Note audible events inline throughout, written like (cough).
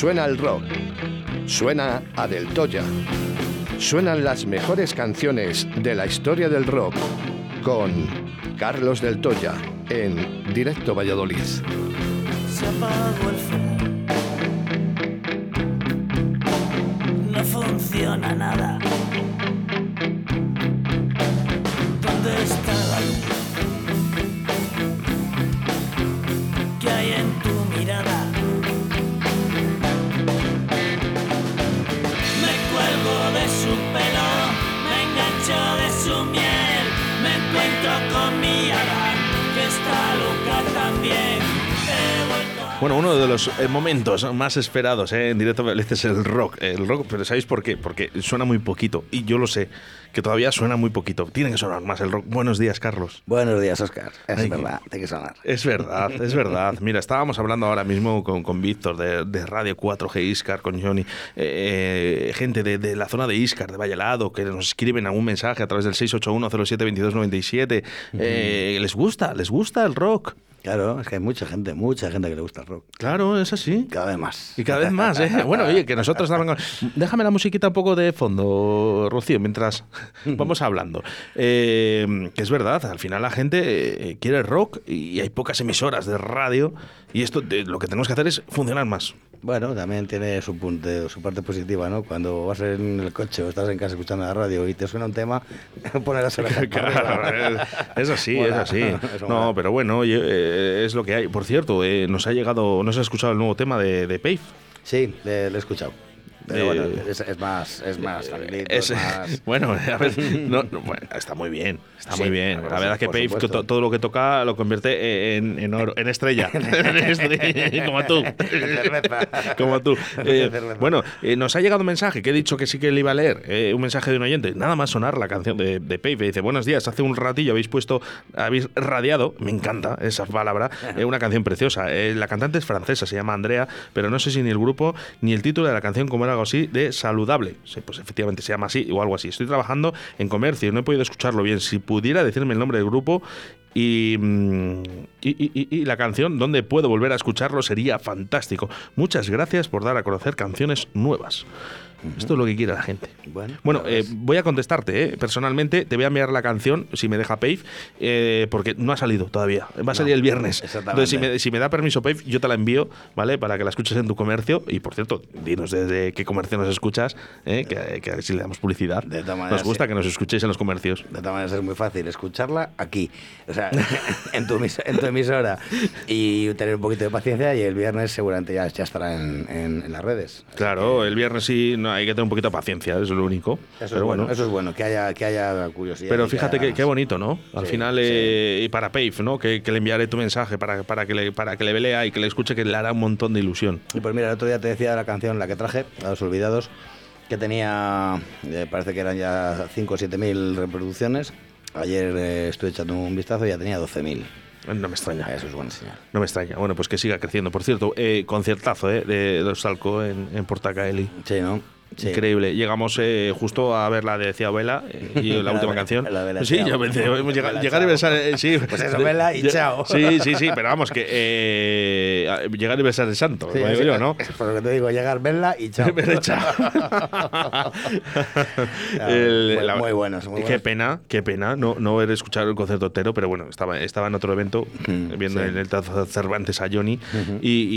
Suena el rock. Suena a Del Toya. Suenan las mejores canciones de la historia del rock con Carlos Del Toya en Directo Valladolid. Se apagó el fuego. No funciona nada. Bueno, uno de los eh, momentos más esperados eh, en directo Valladolid es el rock. El rock, pero ¿sabéis por qué? Porque suena muy poquito. Y yo lo sé, que todavía suena muy poquito. Tiene que sonar más el rock. Buenos días, Carlos. Buenos días, Oscar. Es Ay, verdad, tiene que sonar. Es verdad, es verdad. Mira, estábamos hablando ahora mismo con, con Víctor de, de Radio 4G Iscar, con Johnny, eh, gente de, de la zona de Iscar, de Vallalado, que nos escriben algún mensaje a través del 681-07-2297. Eh, ¿Les gusta? ¿Les gusta el rock? Claro, es que hay mucha gente, mucha gente que le gusta el rock. Claro, es así. Cada vez más. Y cada vez más, ¿eh? Bueno, oye, que nosotros también... Déjame la musiquita un poco de fondo, Rocío, mientras vamos hablando. Eh, que es verdad, al final la gente eh, quiere rock y hay pocas emisoras de radio y esto de- lo que tenemos que hacer es funcionar más. Bueno, también tiene su, punto, su parte positiva, ¿no? Cuando vas en el coche o estás en casa escuchando la radio y te suena un tema, (laughs) poner las orejas (laughs) Claro, es así, es así. (laughs) No, pero bueno, eh, es lo que hay. Por cierto, eh, nos ha llegado, nos ha escuchado el nuevo tema de, de Pave. Sí, le, le he escuchado. Pero Eh, bueno, es, es más, es más tranquilito, Es- es más... (laughs) bueno, a ver, no, no, bueno, está muy bien, está Sí, muy bien. La verdad es que Pave to- todo lo que toca lo convierte en, en oro, en estrella, (laughs) (laughs) como tú, como tú. Eh, bueno, eh, nos ha llegado un mensaje que he dicho que sí que le iba a leer, eh, un mensaje de un oyente. Nada más sonar la canción de, de Pave. Dice buenos días, hace un ratillo habéis puesto, habéis radiado, me encanta esa palabra, eh, una canción preciosa. Eh, la cantante es francesa, se llama Andrea, pero no sé si ni el grupo ni el título de la canción como era algo así de saludable. Pues efectivamente se llama así o algo así. Estoy trabajando en comercio no he podido escucharlo bien. Si pudiera decirme el nombre del grupo y, mm, y- y- y la canción donde puedo volver a escucharlo sería fantástico. Muchas gracias por dar a conocer canciones nuevas. Esto es lo que quiere la gente. Bueno, Bueno, eh, voy a contestarte, eh. personalmente te voy a enviar la canción, si me deja Pave, eh, porque no ha salido todavía, va a salir el viernes. Entonces, si me, si me da permiso Pave, yo te la envío, ¿vale? Para que la escuches en tu comercio. Y por cierto, dinos desde qué comercio nos escuchas, eh, que, que si le damos publicidad. De todas maneras, nos gusta sí. que nos escuchéis en los comercios. De todas maneras es muy fácil escucharla aquí, o sea, (laughs) en tu, en tu emisora y tener un poquito de paciencia y el viernes seguramente ya, ya estará en, en- en las redes. Claro, el viernes sí no, hay que tener un poquito de paciencia, eso es lo único. Eso Pero es bueno, bueno. eso es bueno, que haya, que haya curiosidad. Pero que fíjate haya qué, qué ganas. bonito, ¿no? Al Sí, final, eh, y para Pave, ¿no? Que, que le enviaré tu mensaje para, para, que le, para que le lea y que le escuche, que le hará un montón de ilusión. Y pues mira, el otro día te decía de la canción, la que traje, a los olvidados, que tenía, eh, parece que eran ya 5 o 7 mil reproducciones. Ayer eh, estuve echando un vistazo y ya tenía 12 mil. No me extraña. Eso es buena señal. No me extraña. Bueno, pues que siga creciendo. Por cierto, eh, conciertazo eh, de Los Salco en, en Portacaeli. Sí, ¿no? Sí. Increíble. Llegamos eh, justo a ver la de Decía Vela eh, (laughs) y la, La última de- canción. la sí, pensé, Vela, llegar y besar. eh, sí. Pues eso, Vela y Ya- chao. Sí, sí, sí, pero vamos, que eh, llegar y besar el santo, Sí, como digo sí, yo, ¿no? (laughs) por lo que te digo, llegar, verla y (laughs) chao. El- muy- la- muy buenos, muy Qué pena, qué pena no, no haber escuchado el concierto entero, pero bueno, estaba, estaba en otro evento Mm, viendo en el Teatro Cervantes a Johnny y,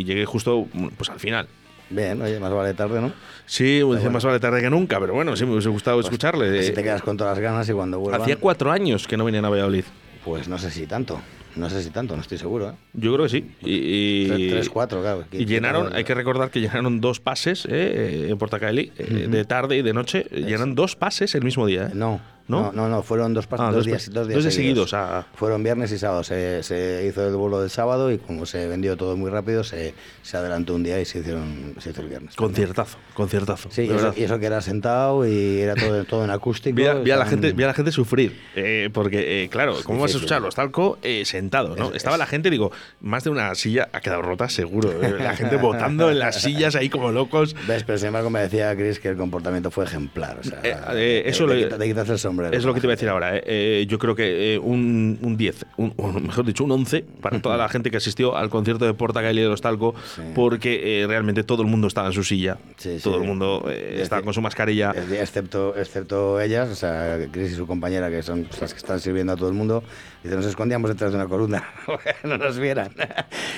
y llegué justo pues al final. Bien, oye, más vale tarde, ¿no? Sí, dice más vale tarde que nunca, pero bueno, sí me hubiese gustado escucharle. Pues Si te quedas con todas las ganas y cuando vuelvan... Hacía cuatro años que no venían a Valladolid. Pues no sé si tanto. No sé si tanto, no estoy seguro, ¿eh? Yo creo que sí. Y, Tres, tres, cuatro, claro. Y llenaron, hay que recordar que llenaron dos pases eh, en Portacaeli, eh, de tarde y de noche. Llenaron dos pases el mismo día. ¿eh? No, ¿No? no, no, no, fueron dos, Ah, dos, dos días, pas- dos días dos días seguidos. seguidos, ah. Fueron viernes y sábado. Se, se hizo el vuelo del sábado y como se vendió todo muy rápido, se, se adelantó un día y se, hicieron, se hizo el viernes. Conciertazo, conciertazo. Sí, y eso, y eso que era sentado y era todo, (laughs) todo en acústico. Vi a, vi a la gente, vi a la gente sufrir, eh, porque, eh, claro, ¿cómo vas a sí, escuchar sí. los talco eh, sentado? ¿no? Es- Estaba es- la gente, digo, más de una silla ha quedado rota, seguro. (laughs) La gente botando en las sillas ahí como locos. ¿Ves? Pero sin embargo me decía Chris que el comportamiento fue ejemplar. O sea, eso te, le- quita- te quitas el sombrero. Es lo que te iba a decir ahora. ¿eh? Eh, yo creo que eh, un, un 10, un- o mejor dicho, un 11 para (laughs) toda la gente que asistió al concierto de Porta Calle de los Talco, Sí. porque eh, realmente todo el mundo estaba en su silla. Sí, sí. todo el mundo eh, Es estaba con su mascarilla. Excepto, excepto ellas, o sea, Chris y su compañera, que son las que están sirviendo a todo el mundo, dice, nos escondíamos detrás de una columna, (laughs) no nos vieran.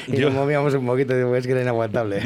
y Yo- nos movíamos un poquito, digo, es que era inaguantable.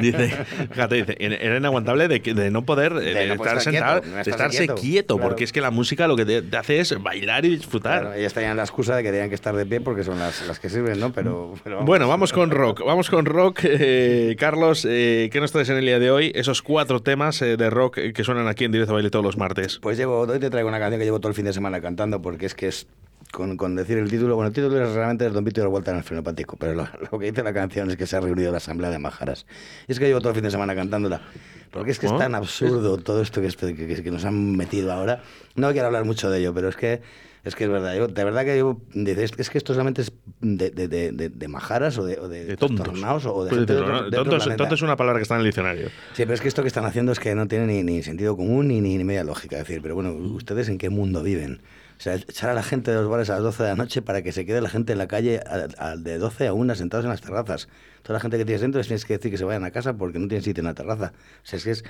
Dice, fíjate, dice, era inaguantable de, de no poder eh, De no estar sentado, de estarse estarse quieto, quieto, claro. porque es que la música lo que te, te hace es bailar y disfrutar. Claro, ellas tenían la excusa de que tenían que estar de pie porque son las, las que sirven, ¿no? Pero, pero Bueno, vamos con rock. Vamos con rock. (laughs) Eh, Carlos, eh, ¿qué nos traes en el día de hoy? Esos cuatro temas eh, de rock que suenan aquí en Directo Baile todos los martes. Pues llevo, hoy te traigo una canción que llevo todo el fin de semana cantando porque es que es, con, con decir el título, bueno, el título es realmente el Don la Vuelta en el Frenopático, pero lo, lo que dice la canción es que se ha reunido la Asamblea de Majaras. Y es que llevo todo el fin de semana cantándola, porque es que es tan absurdo todo esto que, que, que- nos han metido ahora. No quiero hablar mucho de ello, pero es que es que es verdad. Yo, de verdad que yo, es que esto solamente es de, de, de, de- majaras o de, o de, o de gente de decirlo, otro- Tonto es- tonto es una palabra que está en el diccionario. Sí, pero es que esto que están haciendo es que no tiene ni, ni sentido común ni, ni, ni media lógica. Es decir, pero bueno, ¿ustedes en qué mundo viven? Sea, echar a la gente de los bares a las 12 de la noche para que se quede la gente en la calle a- de 12 a 1 sentados en las terrazas. Toda la gente que tienes dentro tienes que decir que se vayan a casa porque no tienen sitio en la terraza. O sea, es que es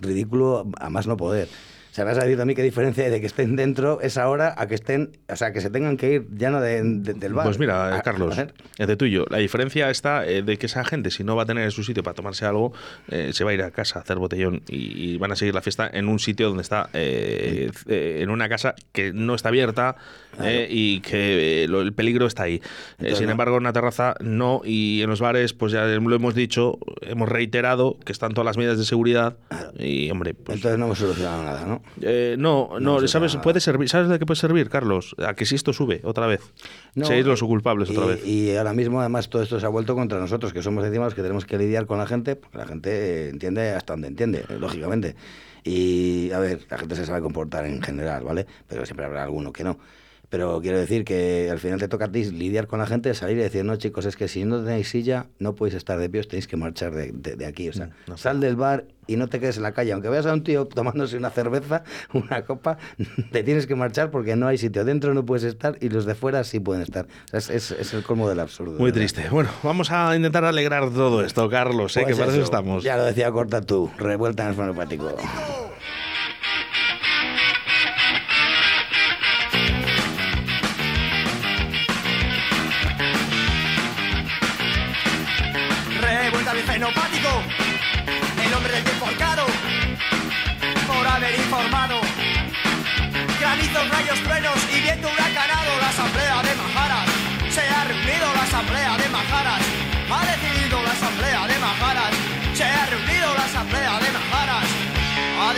ridículo a más no poder. O sea, vas a decir a mí qué diferencia hay de que estén dentro esa hora a que estén, o sea, que se tengan que ir ya no de- de- del bar. Pues mira, A- Carlos, a ver. entre tú y yo, la diferencia está eh, de que esa gente, si no va a tener su sitio para tomarse algo, eh, se va a ir a casa a hacer botellón y, y van a seguir la fiesta en un sitio donde está, eh, en una casa que no está abierta eh, y que lo- el peligro está ahí. Entonces, sin embargo, en una terraza no y en los bares, pues ya lo hemos dicho, hemos reiterado que están todas las medidas de seguridad y, hombre, pues... Entonces no hemos solucionado nada, ¿no? Eh, no, no, ¿sabes? Puede servir. ¿Sabes de qué puede servir, Carlos? A que si esto sube otra vez. No, Seáis los culpables otra vez. Y ahora mismo, además, todo esto se ha vuelto contra nosotros, que somos encima los que tenemos que lidiar con la gente, porque la gente eh, entiende hasta donde entiende, eh, lógicamente. Y, a ver, la gente se sabe comportar en general, ¿vale? Pero siempre habrá alguno que no. Pero quiero decir que al final te toca a ti lidiar con la gente, salir y decir, no, chicos, es que si no tenéis silla, no podéis estar de pie, os tenéis que marchar de, de- de aquí. O sea, sal del bar y no te quedes en la calle. Aunque veas a un tío tomándose una cerveza, (laughs) una copa, te tienes que marchar porque no hay sitio. Dentro no puedes estar y los de fuera sí pueden estar. O sea, es, es- es el colmo del absurdo. Muy verdad. triste. Bueno, vamos a intentar alegrar todo esto, Carlos, ¿eh? Pues que para eso estamos. Ya lo decía Corta tú, revuelta en el fonopático.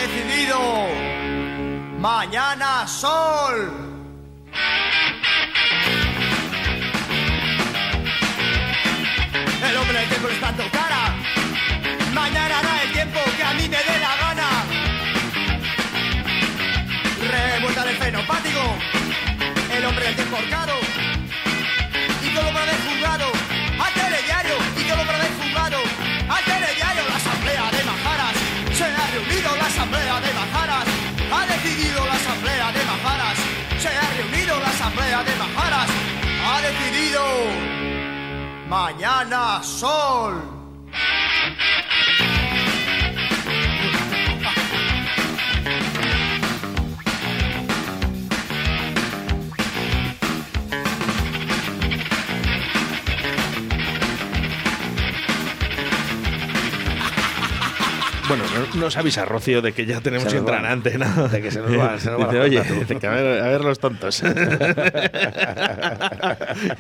Decidido. Mañana sol. El hombre del tiempo está dando cara. Mañana hará el tiempo que a mí me dé la gana. Revuelta del fenopático. El hombre del tiempo horcado. Y todo para haber juzgado. De Majaras. Ha decidido. Mañana Sol. Bueno, no- nos avisa Rocío de que ya tenemos van. entrenante, ¿no? De que se nos van, se nos van Dice, las oye, cosas, tú". dice que a ver, a ver los tontos. (laughs)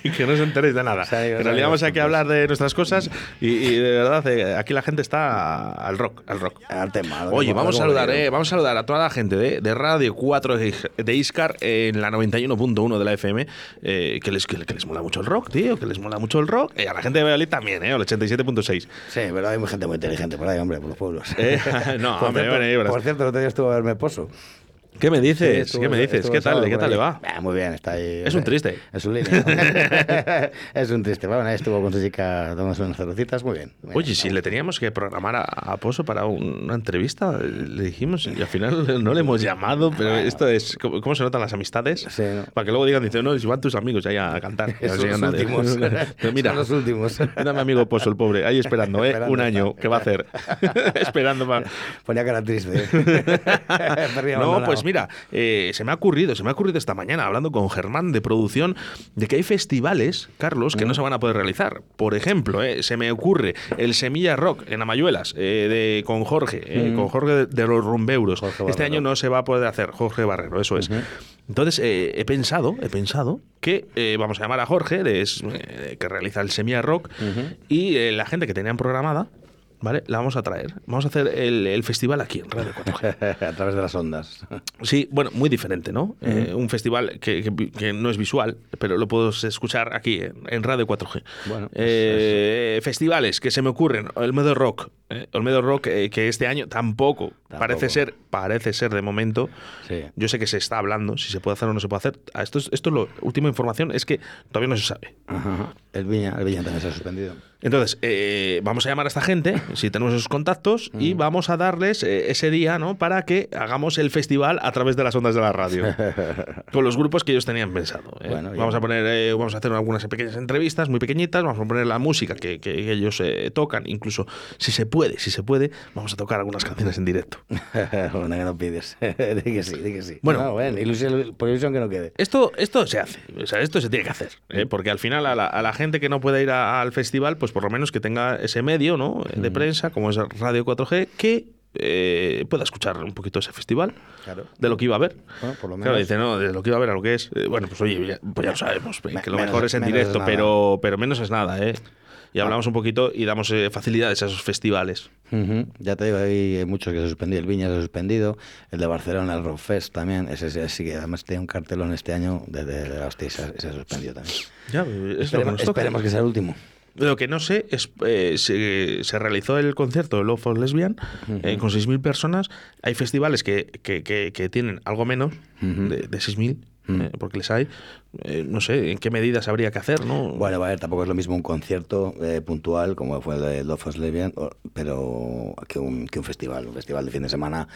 y que no os enteréis de nada. Ido liamos los aquí a hablar de nuestras cosas y, y de verdad, eh, aquí la gente está al rock, al rock. Al tema. Oye, vamos a saludar, eh, vamos a saludar a toda la gente de, de Radio 4 de, Is- de Iscar en la 91.1 de la FM, eh, que, les, que, que les mola mucho el rock, tío, que les mola mucho el rock. Y a la gente de Valladolid también, eh, al 87.6. Sí, pero hay gente muy inteligente por ahí, hombre, por los pueblos. Eh, (laughs) (laughs) no, por, hombre, cierto, Ibras. por cierto, el otro día estuvo a verme Pozo. ¿Qué me Sí, dices? ¿Qué me dices? ¿Qué tal? ¿Qué tal le va? Ah, muy bien, está ahí. Es un triste. Es un línea. (laughs) es un triste. Bueno, ahí estuvo con su chica tomando unas cervecitas, muy bien. muy bien. Oye, si le teníamos que programar a, a Pozo para un- una entrevista, le dijimos y al final (laughs) no le hemos llamado, pero esto es. ¿Cómo, cómo se notan las amistades? Sí, ¿no? Para que luego digan, dice, no, si van tus amigos ahí a cantar. (laughs) Son los últimos. Pero mira, Son los últimos. Mira mi amigo Pozo, el pobre, ahí esperando, ¿eh? Esperando un año. ¿qué va a hacer? esperando para. Ponía cara triste. No, abandonado. Pues mira, eh, se me ha ocurrido, se me ha ocurrido esta mañana hablando con Germán de producción de que hay festivales, Carlos, que no se van a poder realizar. Por ejemplo, eh, se me ocurre el Semilla Rock en Amayuelas eh, de, con Jorge, con Jorge de, de los Rumbeuros. Jorge este Barrero. año no se va a poder hacer, Jorge Barrero, eso es. Entonces eh, he pensado, he pensado que eh, vamos a llamar a Jorge, de, es- eh, que realiza el Semilla Rock, y la gente que tenían programada. ¿Vale? La vamos a traer. Vamos a hacer el, el festival aquí en Radio 4G. (laughs) a través de las ondas. Sí, bueno, muy diferente, ¿no? Eh, un festival que, que- que no es visual, pero lo puedes escuchar aquí en, en Radio 4G. Bueno, pues Eh, festivales que se me ocurren, Olmedo Rock, eh, Olmedo Rock eh, que este año tampoco, parece ser, parece ser de momento. Sí. Yo sé que se está hablando si se puede hacer o no se puede hacer. Esto es, esto es lo última información, es que todavía no se sabe. Ajá. El Viña, el Viña también se ha suspendido. Entonces, eh, vamos a llamar a esta gente, si tenemos esos contactos, y vamos a darles eh, ese día, ¿no? Para que hagamos el festival a través de las ondas de la radio. (laughs) con los grupos que ellos tenían pensado. ¿eh? Bueno, ya. vamos a poner, vamos a hacer algunas pequeñas entrevistas, muy pequeñitas, vamos a poner la música que, que ellos tocan, incluso si se puede, si se puede, vamos a tocar algunas canciones en directo. (laughs) bueno, que no pides. (laughs) di que sí, di que sí. Bueno. No, bueno ilusión, por ilusión que no quede. Esto, esto se hace, o sea, esto se tiene que hacer, ¿eh? porque al final a la, a la gente que no pueda ir a- al festival, pues por lo menos que tenga ese medio ¿no? de prensa, como es Radio 4G, que eh, pueda escuchar un poquito ese festival, Claro. de lo que iba a ver. Bueno, por lo Claro, menos. dice, no, de lo que iba a ver a lo que es. Eh, bueno, pues oye, ya, pues ya lo sabemos, que lo menos- mejor es en directo, pero, pero menos es nada, ¿eh? Y hablamos un poquito y damos eh, facilidades a esos festivales. Ya te digo, hay muchos que se suspendido. El Viña se ha suspendido. El de Barcelona, el Rock Fest también. Ese, ese sí que además tiene un cartelón este año de, de, hostia. Se, ha- se ha suspendido también. Ya, es lo que Esperemos, esperemos que sea el último. Lo que no sé es, eh, se, se realizó el concierto de Love for Lesbian eh, con 6.000 personas. Hay festivales que, que, que- que tienen algo menos de, de 6.000, eh, porque les hay. Eh, no sé en qué medidas habría que hacer, ¿no? Bueno, a ver, tampoco es lo mismo un concierto eh, puntual como fue el de Love of Lesbian, o- pero que un, que un festival. Un festival de fin de semana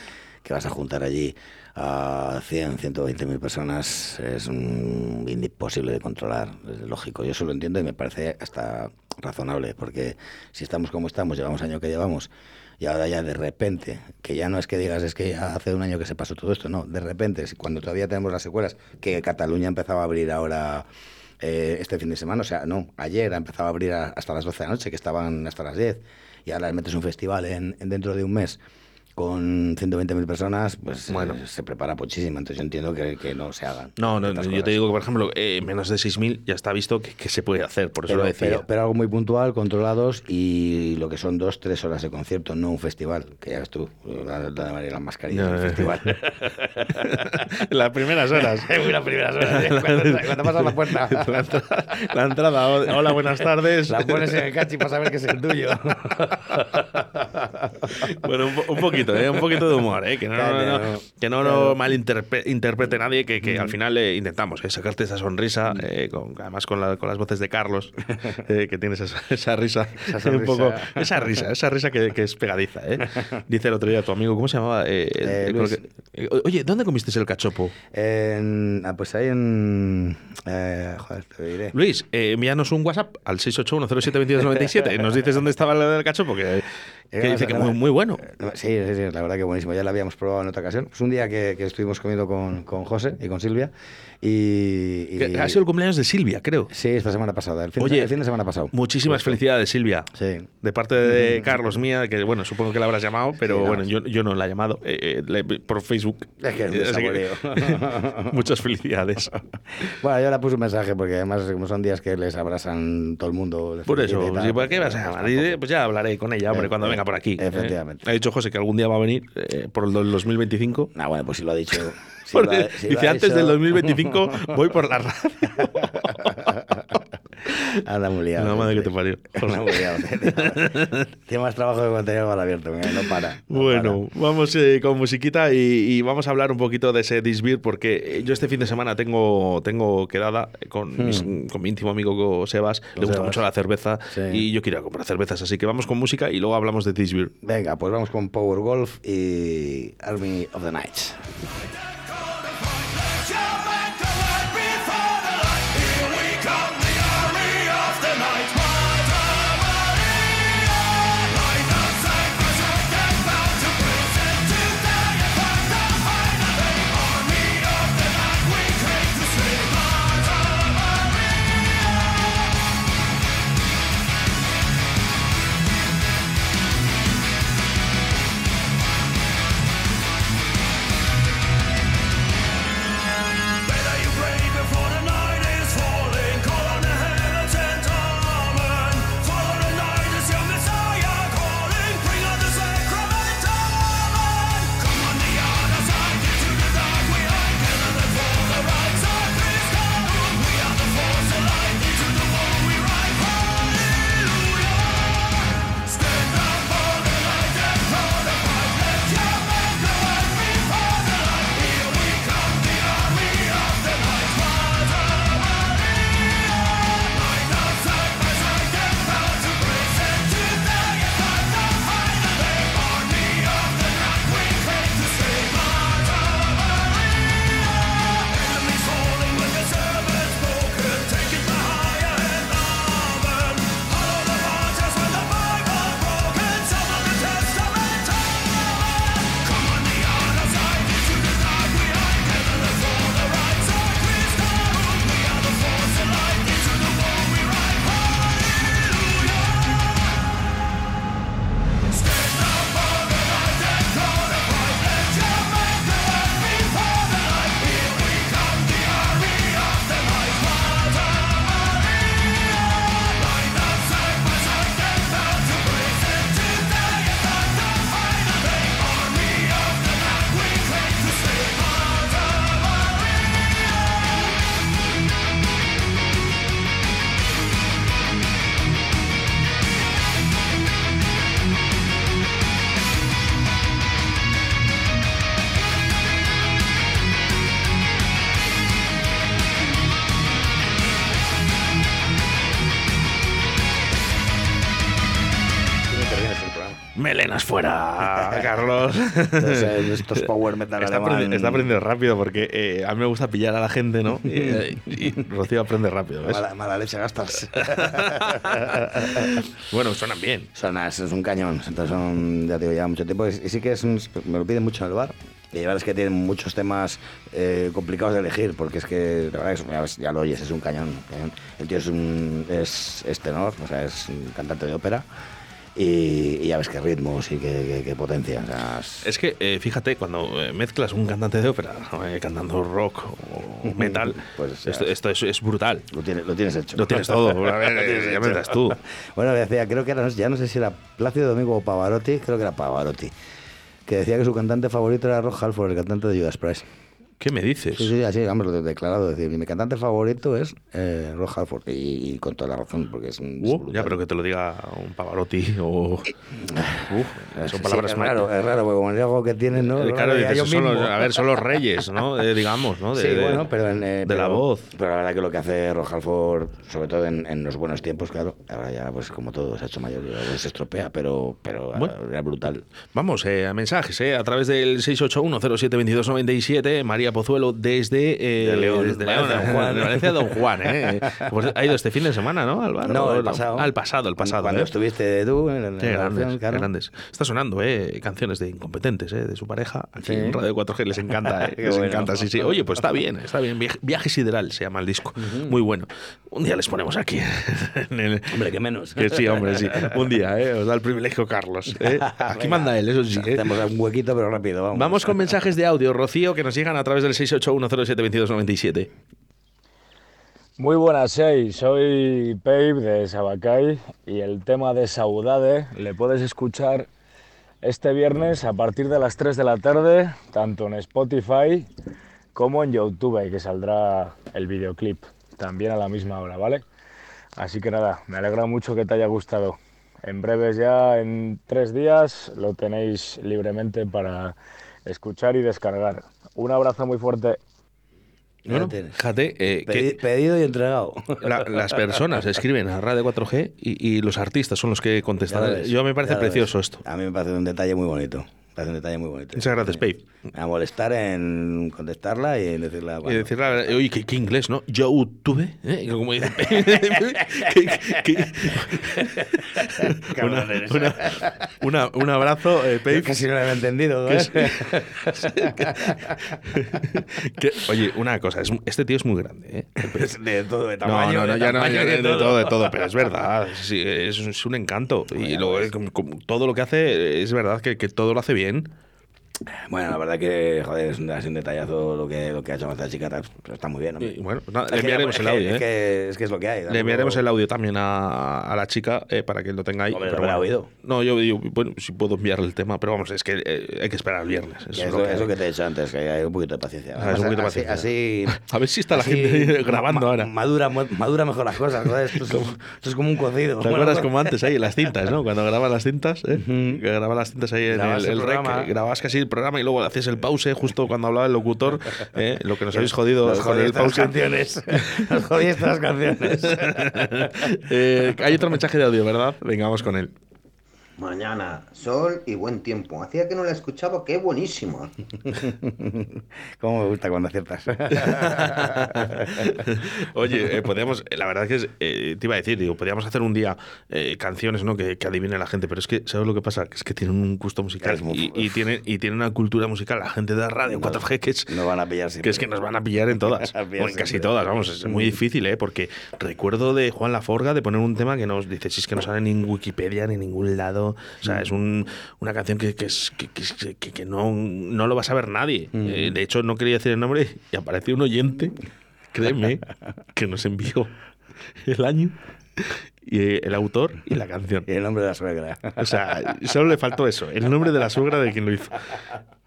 que vas a juntar allí a 100, 120 mil personas es un imposible de controlar, es lógico. Yo eso lo entiendo y me parece hasta razonable, porque si estamos como estamos, llevamos año que llevamos, y ahora ya de repente, que ya no es que digas es que ya hace un año que se pasó todo esto, no, de repente, cuando todavía tenemos las secuelas, que Cataluña empezaba a abrir ahora eh, este fin de semana, o sea, no, ayer ha empezado a abrir hasta las 12 de la noche, que estaban hasta las 10, y ahora metes un festival en, en dentro de un mes con 120.000 personas, pues Bueno. eh, se prepara muchísimo, entonces yo entiendo que, que no se hagan. No, no, yo cosas. te digo que, por ejemplo, eh, menos de 6.000 ya está visto que, que se puede hacer, por eso Pero, lo decía. pero, pero algo muy puntual, controlados y lo que son dos, tres horas de concierto, no un festival, que ya ves tú, la, la Ya, del ya. festival. (laughs) Las primeras horas. (laughs) Uy, las primeras horas, ¿eh? cuando, cuando pasas la puerta. (laughs) La, entra- la entrada. Hola, buenas tardes. La pones en el cachi para saber que es el tuyo. Bueno, un, un poquito, ¿eh? un poquito de humor, ¿eh? que no, no, no, Claro. que no lo malinterprete nadie, que, que al final eh, intentamos eh, sacarte esa sonrisa, eh, con- además con, la- con las voces de Carlos, (laughs) eh, que tienes esa, esa risa, Esa (laughs) un poco, sonrisa. esa risa, esa risa que, que es pegadiza. ¿eh? (laughs) Dice el otro día tu amigo, ¿cómo se llamaba? Eh, el- el- Luis. que- oye, ¿dónde comiste el cachopo? En, ah, pues ahí en. Joder, te diré. Luis, envíanos un WhatsApp al 681072297 y nos dices dónde estaba el del cachopo, que, que dice que muy, muy bueno. No, Sí, sí, la verdad que buenísimo. Ya lo habíamos probado en otra ocasión. Es un día que, que estuvimos comiendo con, con José y con Silvia. Y, y- Que Ha sido el cumpleaños de Silvia, creo. Sí, esta semana pasada. El fin, Oye, el fin de semana pasado. Muchísimas felicidades, Silvia. Sí. De parte de Carlos mía, que bueno, supongo que la habrás llamado, pero Sí, no, bueno, yo, yo no la he llamado eh, eh, le- por Facebook. Es que es saboreo. (laughs) muchas felicidades. (laughs) Bueno, yo le puse un mensaje porque además, como son días que les abrazan todo el mundo. Por eso, tal, sí, ¿por qué pues, vas a pues, llamar? Pues ya hablaré con ella, hombre, Eh, cuando venga por aquí. efectivamente. Ha dicho José que algún día va a venir por el del 2025. Ah, bueno, pues si lo ha dicho. (laughs) si Porque ha- si dice ha antes dicho- del 2025 (laughs) voy por la radio. (laughs) Anda muy liado. La madre que te parió. (laughs) Anda muy liado. Tiene más trabajo que mantener el bar abierto, mira, no para. no Bueno, vamos eh, con musiquita y, y vamos a hablar un poquito de ese Disbeer porque yo este fin de semana tengo, tengo quedada con, mis- con mi íntimo amigo Sebas. Le gusta Hmm. Sebas. mucho la cerveza Sí. y yo quiero comprar cervezas, así que vamos con música y luego hablamos de Disbeer. para. Venga, pues vamos con Power Golf y Army of the Nights. Carlos. Entonces, estos Power Metal Está, alemán- está aprendiendo rápido porque eh, a mí me gusta pillar a la gente, ¿no? Y, eh, y (laughs) Rocío aprende rápido, ¿ves? Mala, mala leche gastas. (laughs) Bueno, suenan bien. Son, es, un cañón, entonces son, ya te digo, ya mucho tiempo. Y, y sí que es un- me lo piden mucho en el bar. Y la verdad es que tienen muchos temas eh, complicados de elegir, porque es que, la verdad es, ya, ves, ya lo oyes, es un cañón, cañón. El tío es, un, es, es tenor, o sea, es un cantante de ópera. Y, y ya ves qué ritmos y qué, qué- qué potencia. O sea, es- Es que, eh, fíjate, cuando eh, mezclas un cantante de ópera eh, cantando rock o (laughs) metal, Pues, esto, es, es brutal. lo, tienes, lo tienes hecho. Lo tienes todo. (laughs) A ver, Lo tienes ya me das tú. (laughs) Bueno, decía, creo que era, ya no sé si era Plácido Domingo o Pavarotti, creo que era Pavarotti, que decía que su cantante favorito era Rock Halford, el cantante de Judas Priest. ¿Qué me dices? Sí, sí, así, vamos, lo he declarado. Es decir, mi cantante favorito es eh, y, y con toda la razón, porque es un. es Uh, ya, pero que te lo diga un Pavarotti o. Uf, (laughs) Sí, son palabras es ma- raro, es raro, porque como el algo que tienen, ¿no? Eh, Claro, Lo dices, diga yo son los- mismo. a ver, son los reyes, ¿no? (laughs) Eh, digamos, ¿no? De, sí, bueno, pero en, eh, de la voz. Pero la verdad que lo que hace Rock Halford, sobre todo en, en los buenos tiempos, claro, ahora ya, pues como todo, se ha hecho mayor se estropea, pero, pero Bueno. era brutal. Vamos, a mensajes, eh, a través del 681-072297, María Pozuelo desde, eh, De León, desde Valencia, León, Don Juan. de Valencia, Don Juan. Eh. (laughs) Pues ha ido este fin de semana, ¿no? Al bar, No, ¿O el pasado. El pasado, el pasado. Cuando eh. estuviste tú en, la grandes, relación, qué claro. grandes. Está sonando, ¿eh? Canciones de incompetentes, ¿eh? De su pareja. Aquí Sí. en Radio 4G les encanta, ¿eh? (laughs) Les bueno. encanta, sí, sí. Oye, pues está bien, está bien. Viaje, Viaje Sideral se llama el disco. Muy bueno. Un día les ponemos aquí. (laughs) en el- Hombre, que menos. Que sí, hombre, sí. Un día, ¿eh? Os da el privilegio Carlos. ¿eh? Aquí Venga. manda él, eso sí. ¿eh? Hacemos un huequito, pero rápido, vamos. Vamos con mensajes de audio, Rocío, que nos llegan a través del 681072297. Muy buenas, hey, soy Pave de Sabacay y el tema de Saudade le puedes escuchar este viernes a partir de las 3 de la tarde, tanto en Spotify como en YouTube, que saldrá el videoclip también a la misma hora, ¿vale? Así que nada, me alegra mucho que te haya gustado. En breves ya, en tres días, lo tenéis libremente para escuchar y descargar. Un abrazo muy fuerte. Bueno, fíjate eh, Pedi- que Pedido y entregado. la- las personas escriben a Radio 4G y, y los artistas son los que contestan. lo ves, Yo me parece ves. precioso esto. A mí me parece un detalle muy bonito. Parece un detalle muy bonito. Muchas gracias, Pave. A molestar en contestarla y en decirle... Y bueno, decirle, oye, ¿qué, qué inglés, ¿no? YouTube, ¿eh? Como dice. (laughs) ¿Qué- qué- una- una- una- un abrazo, eh, yo casi no lo he entendido. que ¿eh? que- oye, una cosa, es- este tío es muy grande, ¿eh? de todo, de No, tamaño. no, no, de ya no, tamaño ya y de, de de todo. todo, de todo, pero es verdad, sí, es, es un encanto. Y luego, eh, como- como todo lo que hace, es verdad que, que todo lo hace bien. in Bueno, la verdad que, joder, es un, es un detallazo lo que, lo que ha hecho esta chica, pero está muy bien. hombre. Y bueno, Es le que- enviaremos es el que- audio, Es ¿eh? que, es que es lo que hay. Le enviaremos el audio también a, a la chica eh, para que lo tenga ahí. Hombre, pero bueno. oído. No, yo digo, bueno, si puedo enviarle el tema, pero vamos, es que eh, hay que esperar el viernes. Eso Es, lo, que es lo hay. que te he dicho antes, que hay un poquito de paciencia. Ah, un poquito así, paciencia. así- (laughs) A ver si está la gente grabando ma- ahora. Madura, madura mejor las cosas, joder, Esto es, (laughs) como, esto es como un cocido. ¿Te acuerdas como antes ahí las cintas, no? Cuando grabas las cintas, ¿eh? Que grabas las cintas ahí en Grabas el, el rec, eh, grababas casi el programa y luego hacías el pause justo cuando hablaba el locutor, ¿eh? Lo que nos habéis jodido Nos con el jodiste las pause. canciones. (laughs) Nos jodiste las canciones. Eh, hay otro mensaje de audio, ¿verdad? Venga, vamos con él. Mañana, sol y buen tiempo. Hacía que no la escuchaba, qué buenísima. (laughs) Cómo me gusta cuando aciertas. (laughs) Oye, eh, podríamos, la verdad que es, eh, te iba a decir, digo, podríamos hacer un día eh, canciones ¿no? que, que adivine la gente, pero es que, ¿sabes lo que pasa? Que es que tienen un gusto musical muy- y, y tienen, y tienen una cultura musical, la gente de Radio 4G, que es, No van a pillar siempre. que es que nos van a pillar en todas, (laughs) pillar o en casi siempre. todas, vamos, es muy difícil, ¿eh? Porque recuerdo de Juan Laforga de poner un tema que nos dice, si es que no sale ni en Wikipedia ni en ningún lado, o sea, es un- una canción que, que, es, que, que- que- que no, no lo va a saber nadie. Eh, de hecho, no quería decir el nombre y apareció un oyente, créeme, que nos envió el año y eh, el autor y la canción. Y el nombre de la suegra. O sea, solo le faltó eso, el nombre de la suegra de quien lo hizo.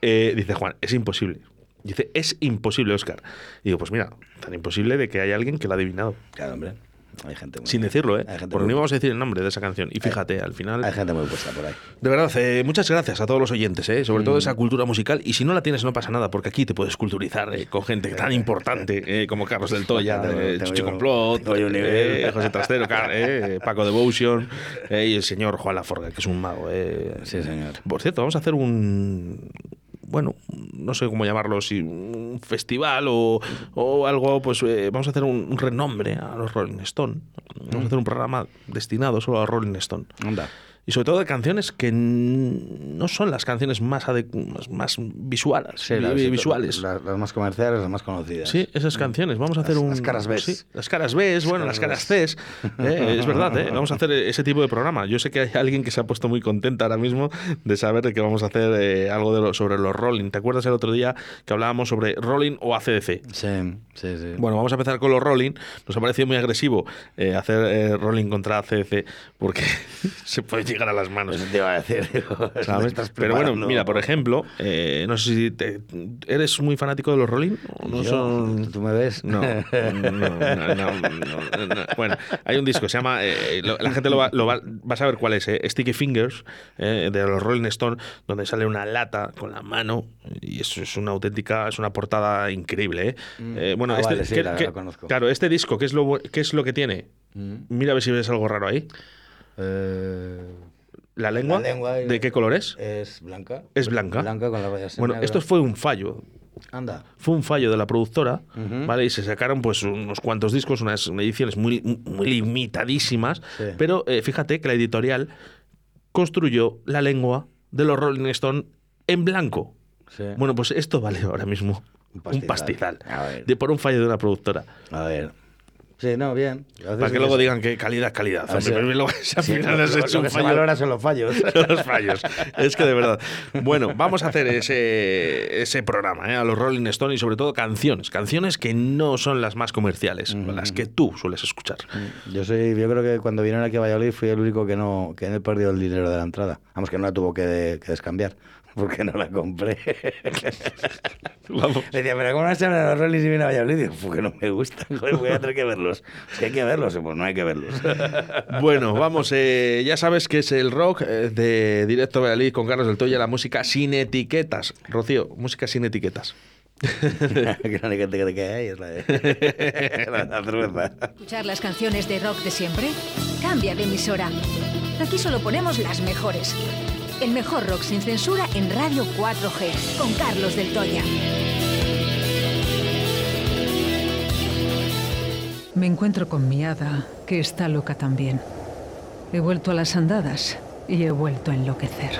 Eh, dice Juan, es imposible. Dice, es imposible, Oscar. Y digo, pues mira, tan imposible de que hay alguien que lo ha adivinado. Claro, hombre. Hay gente muy, Sin decirlo, ¿eh? Porque no íbamos a decir el nombre de esa canción. Y fíjate, al final... Hay gente muy puesta por ahí. De verdad, eh, muchas gracias a todos los oyentes, eh, sobre Mm. todo esa cultura musical. Y si no la tienes, no pasa nada, porque aquí te puedes culturizar eh, con gente tan importante eh, como Carlos del Toya, (laughs) yo- Complot, José Trastero, (laughs) Paco Devotion y el señor Juan Laforga, que es un mago. eh. Sí, señor. Por cierto, vamos a hacer un. Bueno, no sé cómo llamarlo, si un festival o, o algo, pues eh, vamos a hacer un, un renombre a los Rolling Stone. Vamos a hacer un programa destinado solo a Rolling Stone. Anda. Y sobre todo de canciones que no son las canciones más, más, más visuales. Sí, las, visuales. Las, las más comerciales, las más conocidas. Sí, esas canciones. Vamos a hacer Las- un. las caras Bs. sí, las caras B, bueno, las caras C. (laughs) es verdad, ¿eh? Vamos a hacer ese tipo de programa. Yo sé que hay alguien que se ha puesto muy contenta ahora mismo de saber que vamos a hacer eh, algo de lo- sobre los Rolling. ¿Te acuerdas el otro día que hablábamos sobre Rolling o ACDC? Sí, sí, sí. Bueno, vamos a empezar con los Rolling. Nos ha parecido muy agresivo eh, hacer eh, Rolling contra ACDC porque (laughs) se puede llegar a las manos. Eso te iba a decir. (laughs) digo, eso te ¿sabes? estás Pero bueno, mira, por ejemplo, eh, no sé si te- eres muy fanático de los Rolling. ¿O no Yo, son... ¿Tú me ves? No, no, no, no, no, no. Bueno, hay un disco, se llama. eh, lo- la gente lo va, lo va, va a saber cuál es, eh, Sticky Fingers, eh, de los Rolling Stone, donde sale una lata con la mano, y eso es una auténtica, es una portada increíble. Eh, bueno, Ah, este, vale, sí, que- la- que- la conozco. claro, este disco, ¿qué es lo, qué es lo que tiene? Mira a ver si ves algo raro ahí. Eh, ¿La lengua? La lengua ¿De qué color es? es blanca. Es blanca. Blanca con las rayas en Bueno, esto fue un fallo. Anda. fue un fallo de la productora, ¿vale? Y se sacaron pues unos cuantos discos, unas ediciones muy, muy limitadísimas, Sí. pero eh, fíjate que la editorial construyó la lengua de los Rolling Stone en blanco. Sí. Bueno, pues esto vale ahora mismo Un un pastizal. pastizal, A ver. de por un fallo de una productora. A ver. Sí, no, bien. Para que es- luego digan que calidad, calidad. A ver si- Hombre, pero luego (laughs) si al Sí, lo, has lo- hecho lo un que se valora son los fallos. (laughs) los fallos. Es que de verdad. Bueno, vamos a hacer ese, ese programa, ¿eh? a los Rolling Stone y sobre todo canciones. Canciones que no son las más comerciales, las que tú sueles escuchar. Yo soy, yo creo que cuando vinieron aquí a Valladolid fui el único que no, que no he perdido el dinero de la entrada. Vamos, que no la tuvo que, que descambiar. (laughs) porque no la compré. (laughs) Vamos. Le decía, pero ¿cómo no se hablan los Rolling si viene a Valladolid? Digo, porque no me gusta, joder, voy a tener que verlos. Si hay que verlos, pues no hay que verlos. (laughs) Bueno, vamos, eh, ya sabes que es el rock eh, de Directo Valladolid con Carlos del Toya, la música sin etiquetas. Rocío, música sin etiquetas. que la única que que hay es la de la, la cerveza. ¿Escuchar las canciones de rock de siempre? Cambia de emisora. Aquí solo ponemos las mejores. El mejor rock sin censura en Radio 4G, con Carlos del Toya. Me encuentro con mi hada, que está loca también. He vuelto a las andadas y he vuelto a enloquecer.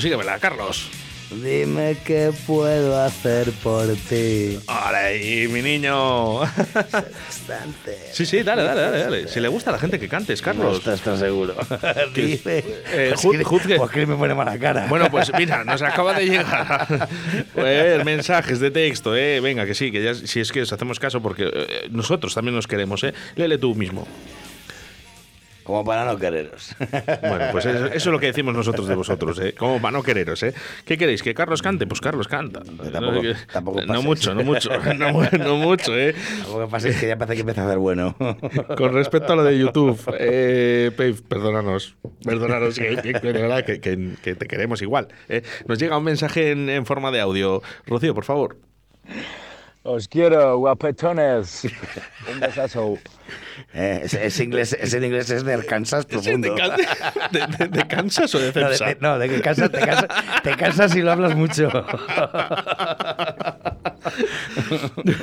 Síguemela, Carlos. Dime qué puedo hacer por ti. ¡Ahora ahí, mi niño! Sí, sí, dale, dale, dale, dale. Si le gusta a la gente que cantes, No Carlos. estás tan seguro. (laughs) (laughs) Dime. Eh, Pues que- pues que me pone mala cara. Bueno, pues mira, nos acaba de llegar (laughs) eh, mensajes de texto, eh. Venga, que sí, que ya si es que os hacemos caso porque eh, nosotros también nos queremos, eh. Léele tú mismo. Como para no quereros. Bueno, pues eso, eso es lo que decimos nosotros de vosotros, ¿eh? Como para no quereros, ¿eh? ¿Qué queréis? ¿Que Carlos cante? Pues Carlos canta. tampoco- tampoco no mucho, no mucho, (laughs) no, mu- no mucho, ¿eh? Lo que pasa es que ya parece que empieza a hacer bueno. (laughs) Con respecto a lo de YouTube, eh, Pave, perdónanos, perdónanos, que, te queremos igual. ¿eh? Nos llega un mensaje en, en forma de audio. Rocío, por favor. Os quiero, guapetones. (laughs) Un besazo. Eh, ese, ese inglés, ese inglés es de Arkansas profundo. ¿De, (laughs) de- de- de Kansas o de No, de, Cepsa? no, de que cansas, te, cansas, te cansas si lo hablas mucho. (laughs)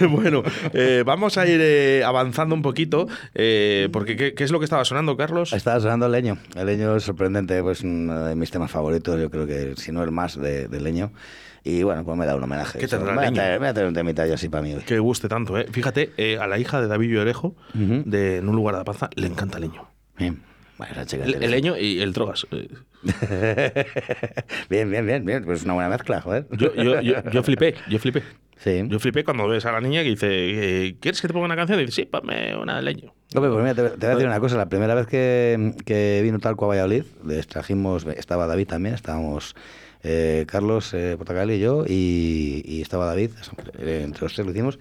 bueno, eh, vamos a ir eh, avanzando un poquito, eh, porque ¿qué, qué es lo que estaba sonando, Carlos? Estaba sonando el leño. El leño es sorprendente, pues uno de mis temas favoritos, yo creo que si no el más de, de leño. Y bueno, pues me da un homenaje. ¿Qué tendrá voy a traer, voy a traer un temita yo así para mí hoy. Que guste tanto, ¿eh? Fíjate, eh, a la hija de David Llorejo, Ujú. de En un lugar de la panza, le encanta el leño. Bien. Bueno, esa chica El, leño y el drogas. eh. (laughs) bien, bien, bien, bien. Pues una buena mezcla, joder. Yo, yo, yo, yo flipé, yo flipé. Sí. Yo flipé cuando ves a la niña que dice, eh, ¿quieres que te ponga una canción? Y dice, sí, ponme una leño. Hombre, pues mira, te, te voy a decir una cosa. La primera vez que, que vino Talco a Valladolid, les trajimos, estaba David también, estábamos eh, Carlos eh, y yo, y, y estaba David, entre los tres lo hicimos,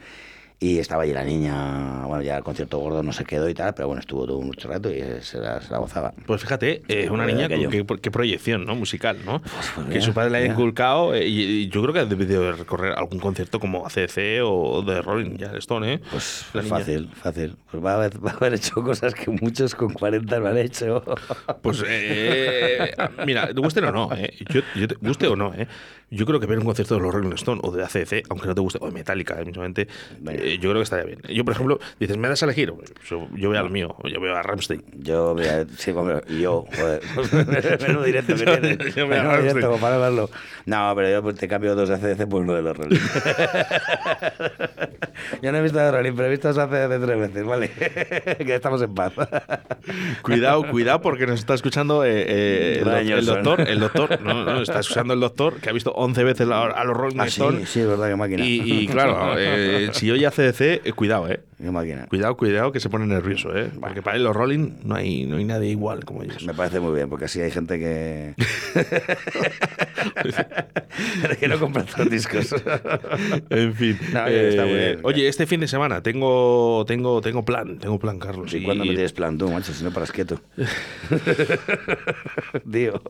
y estaba allí la niña, bueno, ya el concierto gordo no se quedó y tal, pero bueno, estuvo todo mucho rato y eh, se la, se la gozaba. Pues fíjate, eh, una Joder, niña con qué, qué proyección ¿no? musical, ¿no? pues que mira, su padre le haya mira. inculcado eh, y, y yo creo que ha debido de recorrer algún concierto como ACC o de Rolling Stone, ¿eh? Pues, pues fácil, fácil. Pues va a, haber, va a haber hecho cosas que muchos con 40 no han hecho. Pues, eh, mira, te guste o no, ¿eh? Yo, yo te- guste o no, ¿eh? Yo creo que ver un concierto de los Rolling Stone o de ACC, aunque no te guste, o de Metallica, eh, mismamente. Eh, yo creo que estaría bien. Yo, por ejemplo, dices, ¿me das a elegir? Yo, yo veo al mío, yo veo a Ramstein. Yo, mira, sí, yo, joder, (laughs) menudo directo que Yo- tienes. yo me Menudo agarro directo, para verlo. No, pero yo pues, te cambio dos de ACDC por uno de los Rolling. (laughs) yo no he visto de Rolling, pero he visto dos ACDC tres veces, ¿vale? (laughs) que estamos en paz. Cuidado, cuidado, porque nos está escuchando eh, eh, el, doctor, el doctor, no, no, está escuchando el doctor, que ha visto 11 veces a los Rolling Ah, sí, sí, es verdad, que máquina. Y, y claro, eh, si oye ACDC, eh, cuidado, eh. Qué máquina. Cuidado, cuidado, que se pone nervioso, ¿eh? Porque para él los Rolling no hay, no hay nadie igual como ellos. Me parece muy bien, porque así hay gente que. (laughs) que no compra estos discos. En fin. No, oye, está muy eh, bien. oye, este fin de semana tengo, tengo, tengo plan, tengo plan, Carlos. ¿Y cuándo me tienes plan tú, macho? Si no paras quieto. (laughs) Tío.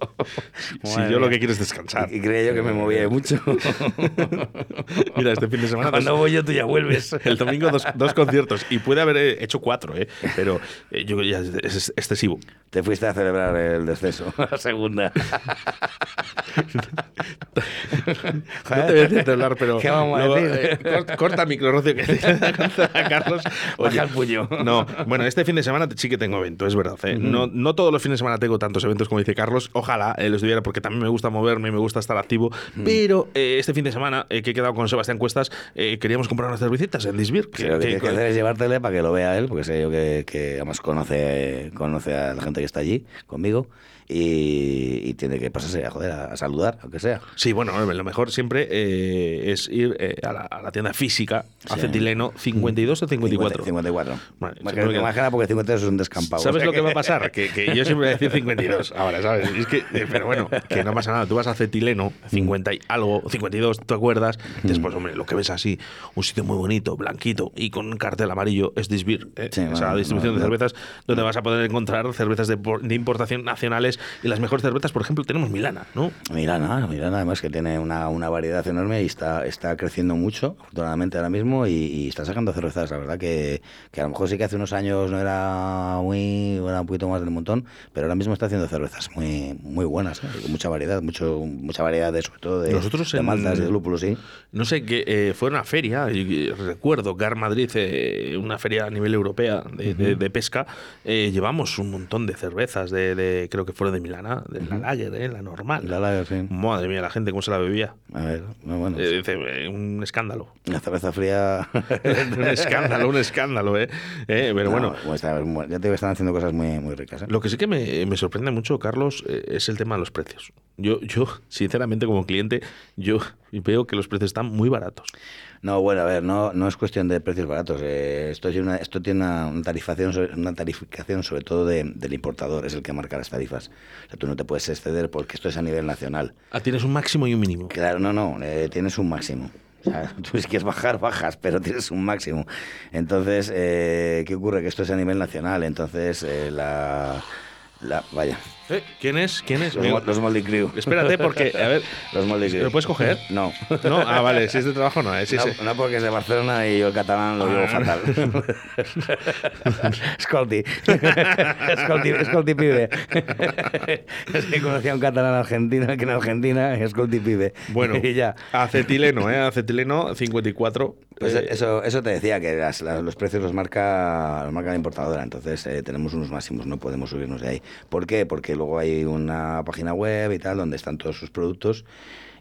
Si yo lo que quiero es descansar. Y, y creía yo que me movía mucho. (laughs) Mira, este fin de semana. Cuando voy yo, tú ya vuelves. El domingo dos, dos conciertos y puede haber eh, hecho cuatro, ¿eh? pero eh, yo ya es excesivo. Te fuiste a celebrar el descenso, (laughs) la segunda. No te voy a hablar, pero ¿Qué vamos a luego, decir? eh, cort- corta micro, Rocío, que te (laughs) a Carlos. Baja el puño. No, bueno, este fin de semana sí que tengo evento, es verdad. ¿eh? no, no todos los fines de semana tengo tantos eventos como dice Carlos. Ojalá eh, los tuviera porque también me gusta moverme y me gusta estar activo. Pero eh, este fin de semana que he quedado con Sebastián Cuestas, queríamos comprar unas cervecitas en Disbir. Sí, lo que tienes que hacer es llevártele para que lo vea él, porque sé yo que, que además conoce, conoce a la gente que está allí conmigo y, y tiene que pasarse a joder, a, a saludar, aunque sea. Sí, bueno, lo mejor siempre eh, es ir eh, a, la, a la tienda física, Sí. acetileno 52 o 54. 54. Vale, más, que, más que nada porque 53 es un descampado. ¿Sabes O sea lo que va a pasar? (laughs) Que, que yo siempre voy a decir 52 ahora, ¿sabes? Es que, eh, pero bueno, que no pasa nada. Tú vas a acetileno, 50 y algo, 52, ¿te acuerdas? Después, hombre, lo que ves así, un sitio muy bonito, blanquito y con un cartel amarillo, es Disbir. ¿eh? Sí, Esa bueno, distribución no, de cervezas donde vas a poder encontrar cervezas de, de importación nacionales y las mejores cervezas, por ejemplo, tenemos Milana, ¿no? Milana, Milana además que tiene una, una variedad enorme y está, está creciendo mucho, afortunadamente ahora mismo, y, y está sacando cervezas, la verdad que, que a lo mejor sí que hace unos años no era muy, era un poquito más del montón, pero ahora mismo está haciendo cervezas muy, muy buenas, ¿eh? con mucha variedad, mucho, mucha variedad de sobre todo de, Nosotros de en- maltas y de lúpulos, sí. No sé, que eh, fue una feria, y, eh, recuerdo, Gar Madrid, eh, una feria a nivel europea de, de- de pesca, eh, llevamos un montón de cervezas, de, de- creo que de Milana, de la Lager, ¿eh? la normal. La Lager, sí. Madre mía, la gente cómo se la bebía. A ver, no, bueno. Eh, eh, un escándalo. La cerveza fría. (laughs) un escándalo, un escándalo, ¿eh? Eh, pero No, bueno, bueno, ya te están haciendo cosas muy, muy ricas. Lo que sí que me, me sorprende mucho, Carlos, es el tema de los precios. Yo, yo, sinceramente, como cliente, yo veo que los precios están muy baratos. No, bueno, a ver, no, no es cuestión de precios baratos. eh, esto tiene una, esto tiene una, tarifación, una tarificación sobre todo de- del importador, es el que marca las tarifas. O sea, tú no te puedes exceder porque esto es a nivel nacional. Ah, tienes un máximo y un mínimo. Claro, no, no, eh, tienes un máximo. O sea, (laughs) tú si quieres bajar, bajas, pero tienes un máximo. Entonces, eh, ¿qué ocurre? Que esto es a nivel nacional. Entonces, eh, la, la... Vaya, Eh, ¿Quién es? ¿Quién es? los, los Moldy Crew. Espérate, porque, a ver, (laughs) Los Moldy Crew. ¿lo puedes coger? No. No, ah, vale, si es de trabajo no, es no, ese. no, porque es de Barcelona y yo el catalán lo llevo Ah. fatal. (laughs) Escolti. (laughs) Escolti, Escolti pibe. es que conocía a un catalán argentino que en Argentina es Escolti pibe. Bueno, y ya. acetileno, ¿eh? Acetileno 54. Pues eh, eso, eso te decía, que las- las- los precios los marca, los marca la importadora, entonces eh, tenemos unos máximos, no podemos subirnos de ahí. ¿Por qué? Porque luego hay una página web y tal donde están todos sus productos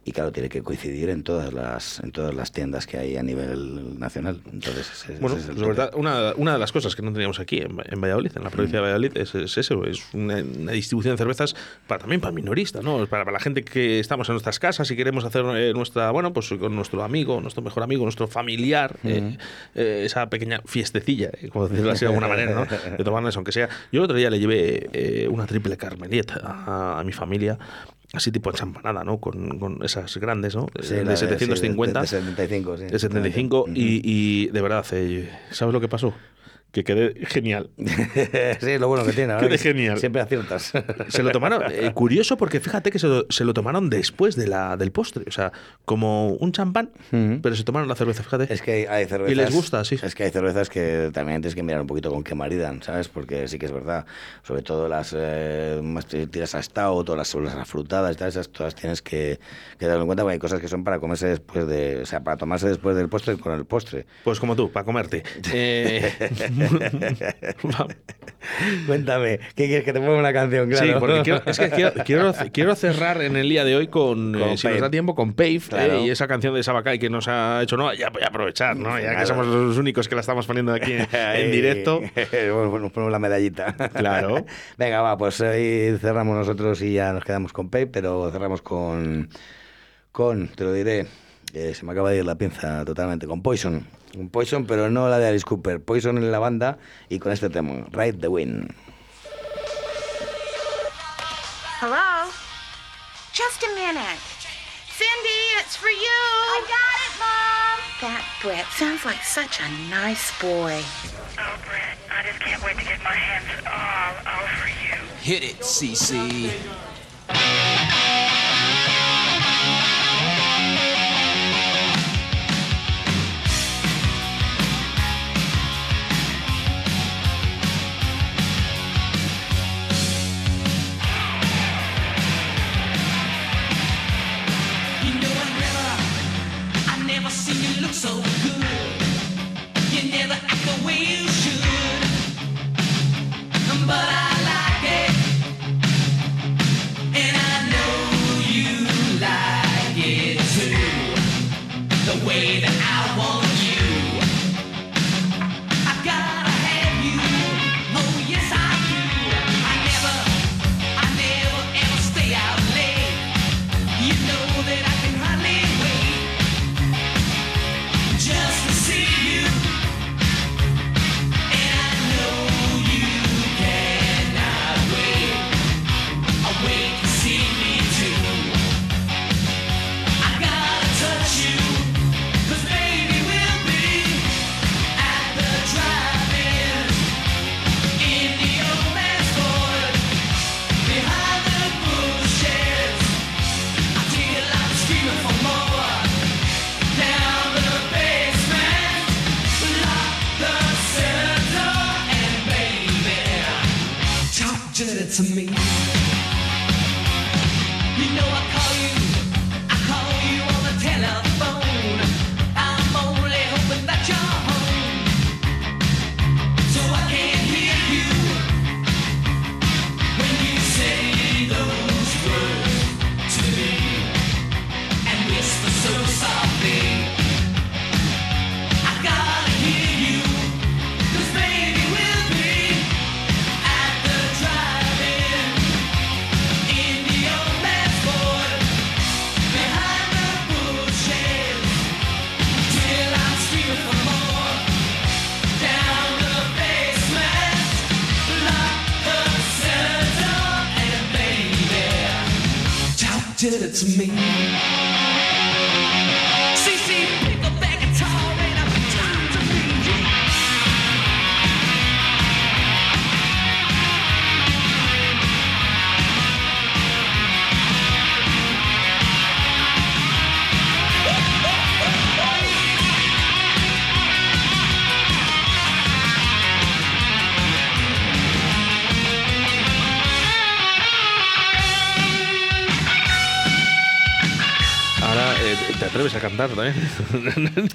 y claro, tiene que coincidir en todas las, en todas las tiendas que hay a nivel nacional. Entonces, ese- ese Bueno, es tope. verdad, una, una de las cosas que no teníamos aquí en, en Valladolid, en la provincia de Valladolid, es, es eso, es una, una distribución de cervezas para, también para minoristas, ¿no? Para, para la gente que estamos en nuestras casas y queremos hacer eh, nuestra, bueno, pues con nuestro amigo, nuestro mejor amigo, nuestro familiar, eh, eh, esa pequeña fiestecilla, como decirlo así de alguna manera, ¿no? De tomarnos, aunque sea. Yo el otro día le llevé una triple carmeliet a, a mi familia. Así tipo champanada, ¿no? Con, con esas grandes, ¿no? Sí, de de- sí, de- 750. de 75, sí. De 75. Ujú. y, y de verdad, eh, ¿sabes lo que pasó? Que quedé genial. (laughs) sí, es lo bueno que tiene. ahora Qué que genial. Siempre aciertas. Se lo tomaron, eh, (laughs) curioso porque fíjate que se lo, se lo tomaron después de la, del postre, o sea, como un champán, pero se tomaron la cerveza, fíjate. Es que hay cervezas. Y les gusta, sí. Es que hay cervezas que también tienes que mirar un poquito con qué maridan, ¿sabes? Porque sí que es verdad. Sobre todo las eh, más tiras a stout o las, las afrutadas y tal, esas todas tienes que, que darlo en cuenta porque hay cosas que son para comerse después de. O sea, para tomarse después del postre con el postre. Pues como tú, para comerte. (laughs) Eh, (laughs) Cuéntame, ¿qué quieres que te ponga una canción? Claro. Sí, porque quiero, es que quiero, (laughs) quiero, quiero cerrar en el día de hoy con, eh, si nos Pave. da tiempo, con Pave Claro. eh, y esa canción de Sabacay que nos ha hecho, no, ya voy a aprovechar, ¿no? Ya que somos los únicos que la estamos poniendo aquí en, (laughs) en directo. nos ponemos la medallita. Claro. Venga, va, pues hoy cerramos nosotros y ya nos quedamos con Pep, pero cerramos con. Con, te lo diré, eh, se me acaba de ir la pinza totalmente, con Poison. Con Poison, pero no la de Alice Cooper. Poison en la banda y con este tema, Ride the Wind. Hello? Just a minute. Cindy, it's for you. I got it, Mom. That Brett sounds like such a nice boy. Oh, Brett, I just can't wait to get my hands all over you. Hit it, CC. To me. Cantar también. (laughs)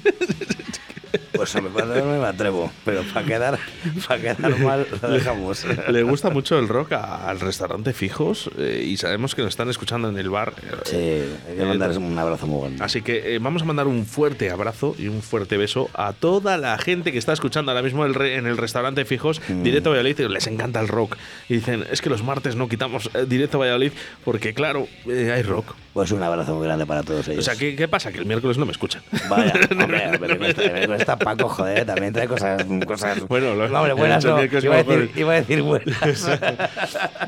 A no me atrevo, pero para quedar, para quedar mal lo dejamos. Le gusta mucho el rock a- al restaurante Fijos eh, y sabemos que nos están escuchando en el bar. Sí, hay que mandar un abrazo muy grande. Así que eh, vamos a mandar un fuerte abrazo y un fuerte beso a toda la gente que está escuchando ahora mismo el re- en el restaurante Fijos, Mm. Directo Valladolid, les encanta el rock. Y dicen, es que los martes no quitamos eh, Directo Valladolid porque, claro, hay rock. Pues un abrazo muy grande para todos ellos. O sea, ¿qué, qué pasa? Que el miércoles no me escuchan. Vaya, (laughs) hombre, me cuesta, me cuesta Paco, joder, también trae cosas, cosas (laughs) Bueno, lo- no, hombre, buenas no, iba a, decir, iba a decir buenas. (laughs)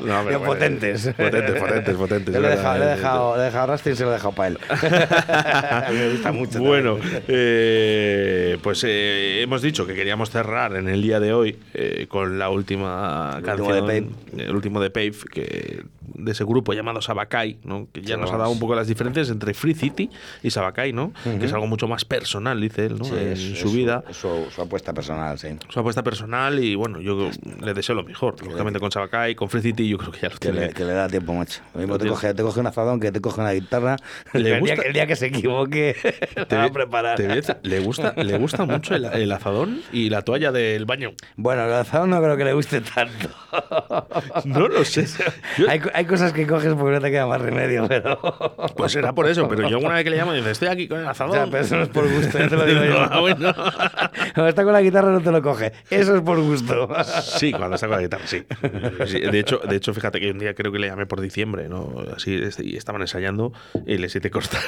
No, hombre, bueno, potentes. Potentes, potentes, potentes. Yo le he dejado, le he dejado, le he dejado rastro y se lo he dejado para él. (laughs) a mí me gusta mucho. Bueno, eh, pues eh, hemos dicho que queríamos cerrar en el día de hoy eh, con la última El canción, último de el último de Pave, que, de ese grupo llamado Sabacay, ¿no? que ya Sí, nos ha dado un poco las diferencias entre Free City y Sabacay, ¿no? que es algo mucho más personal, dice él, ¿no? Sí, en es- su es vida. su, su apuesta personal, sí. Su apuesta personal y bueno, yo le deseo lo mejor. Lógicamente con Sabacay, con Free City, yo creo que ya lo Que tiene. le, que le da tiempo, macho. Lo mismo Lo te coge, te coge un azadón que te coge una guitarra. Le el, día, gusta- que- el día que se equivoque, (laughs) te va a preparar. le gusta, le gusta mucho el, el azadón y la toalla del baño. Bueno, el azadón no creo que le guste tanto. No lo sé. Yo- hay, co- hay cosas que coges porque no te queda más remedio, pero. (laughs) Pues será por eso, pero yo alguna vez que le llamo dice, estoy aquí con el azadón. Ya, pero eso no es por gusto, ya te lo (laughs) digo yo. No, bueno. (laughs) Cuando está con la guitarra no te lo coge. Eso es por gusto. Sí, cuando está con la guitarra, sí. Sí, De hecho, de hecho, fíjate que un día creo que le llamé por diciembre, ¿no? Así, y estaban ensayando y les hice cortar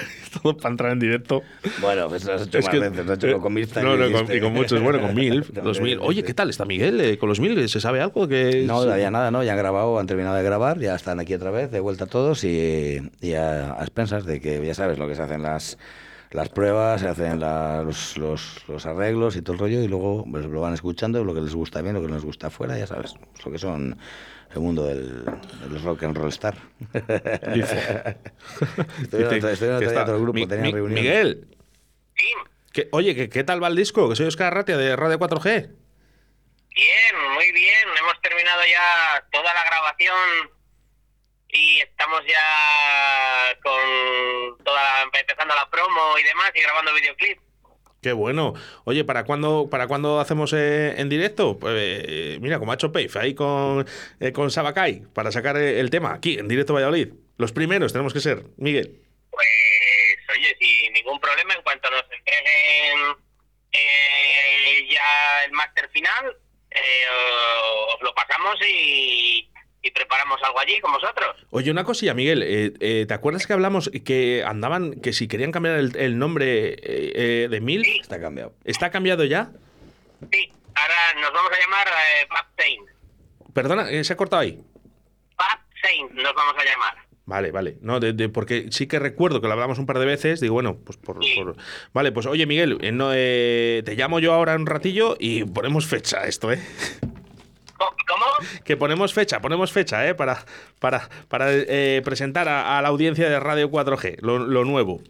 todo para entrar en directo. Bueno, pues lo has hecho Es más que- veces. Lo has hecho con Mirta. No, y no, con, y con muchos, bueno, con mil, los mil. Oye, ¿qué tal está Miguel eh, con los mil? ¿Se sabe algo? que No, todavía nada, ¿no? Ya han grabado, han terminado de grabar, ya están aquí otra vez, de vuelta todos y, y a, a expensas de que ya sabes lo que se hacen las, las pruebas, se hacen la- los, los, los arreglos y todo el rollo y luego pues, lo van escuchando, lo que les gusta bien, lo que no les gusta fuera, ya sabes, lo que son el mundo del, del rock and roll star. (laughs) Dice. (laughs) Estoy en Dice otro, estoy en que otro, está- otro grupo, Mi- tenían Mi- reunión. Miguel. Que- oye, ¿qué, ¿qué tal va el disco? Que soy Oscar Ratia de Radio 4G. Bien, muy bien. Hemos terminado ya toda la grabación y estamos ya con toda empezando la promo y demás y grabando videoclip. Qué bueno. Oye, ¿para cuándo, para cuándo hacemos eh, en directo? Pues, eh, mira, como ha hecho Pave, ahí con, eh, con Sabacay, para sacar eh, el tema aquí, en directo Valladolid. Los primeros tenemos que ser, Miguel. Pues oye, sin ningún problema, en cuanto nos entreguen eh, ya el máster final, os lo pasamos y, y preparamos algo allí con vosotros. Oye, una cosilla, Miguel. eh, eh, ¿Te acuerdas que hablamos que andaban, que si querían cambiar el, el nombre eh, eh, de Mil? Está cambiado. ¿Está cambiado ya? Sí, ahora nos vamos a llamar eh, Saint. Perdona, eh, se ha cortado ahí. Pap Saint nos vamos a llamar. Vale, vale. No, de- de- porque sí que recuerdo que lo hablamos un par de veces. Digo, bueno, pues por. por- Vale, pues oye, Miguel, eh, no, eh, te llamo yo ahora un ratillo y ponemos fecha a esto, ¿eh? (laughs) Que ponemos fecha, ponemos fecha, ¿eh? Para, para, para eh, presentar a, a la audiencia de Radio 4G, lo, lo nuevo.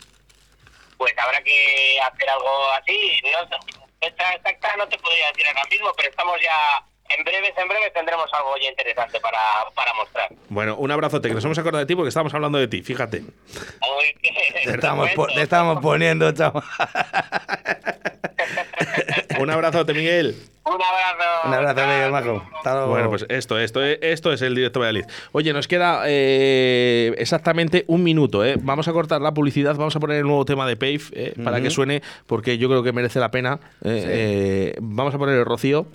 Pues habrá que hacer algo así. No, fecha exacta no te podría decir ahora mismo, pero estamos ya. En breves, en breves tendremos algo ya interesante para, para mostrar. Bueno, un abrazote, que nos hemos acordado de ti porque estábamos hablando de ti, fíjate. Te estamos, te estamos poniendo, chaval. (laughs) Un abrazote, Miguel. Un abrazo. Un abrazo, Miguel Majo. Hasta luego. Bueno, pues esto, esto, esto es el directo Valladolid. Oye, nos queda eh, exactamente un minuto. ¿eh? Vamos a cortar la publicidad, vamos a poner el nuevo tema de Pave eh, para que suene, porque yo creo que merece la pena. eh, Sí. eh, vamos a poner el Rocío.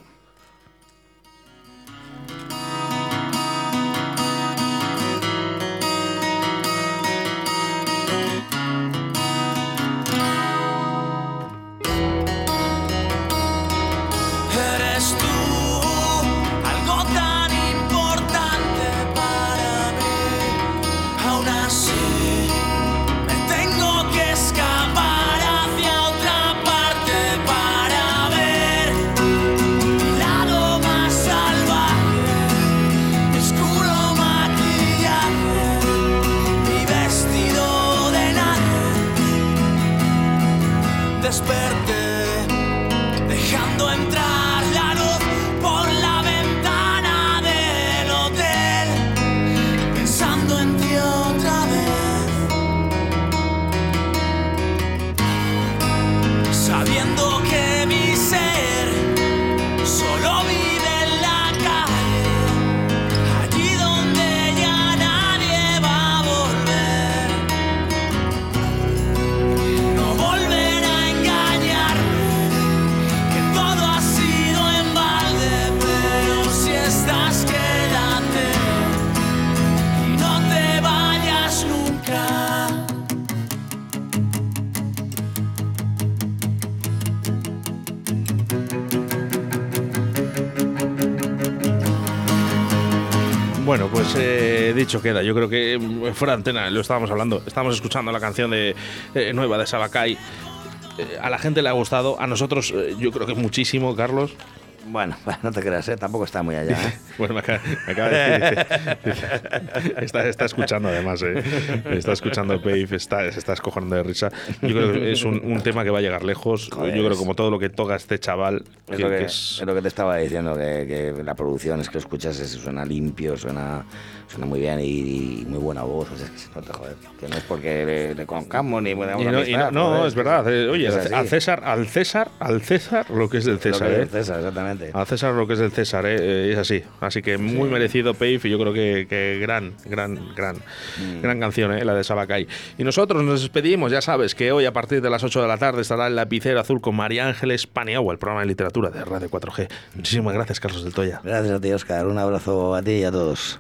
Dicho queda. Yo creo que eh, fuera de antena lo estábamos hablando. Estábamos escuchando la canción de eh, nueva de Sabacay. Eh, a la gente le ha gustado. A nosotros, eh, yo creo que muchísimo, Carlos. Bueno, (laughs) no te creas, ¿eh? tampoco está muy allá. (laughs) ¿eh? Bueno, me acaba, me acaba de decir. está, está escuchando además, ¿eh? Está escuchando Pave, está, se está escojonando de risa. Yo creo que es un, un tema que va a llegar lejos. Joder, Yo creo es- como todo lo que toca este chaval. Es que- lo, que, que es es- lo que te estaba diciendo, que, que la producción es que lo escuchas, es- suena limpio, suena, suena muy bien y, y muy buena voz. O sea, que se nota, joder, que no es porque le, le conozcamos ni buena no, y no- no, es verdad. eh, oye, Es al- César, al César, al César lo que es del Lo César. que es ¿eh? del César, exactamente. Al César lo que es del César. Eh, es así. Así que muy merecido Pave y yo creo que, que gran, gran, gran, Mm. gran canción, ¿eh? la de Sabacay. Y nosotros nos despedimos, ya sabes que hoy a partir de las 8 de la tarde estará el lapicero azul con María Ángeles Paniagua, el programa de literatura de Radio 4G. Muchísimas gracias, Carlos del Toya. Gracias a ti, Oscar. Un abrazo a ti y a todos.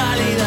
mentalidad.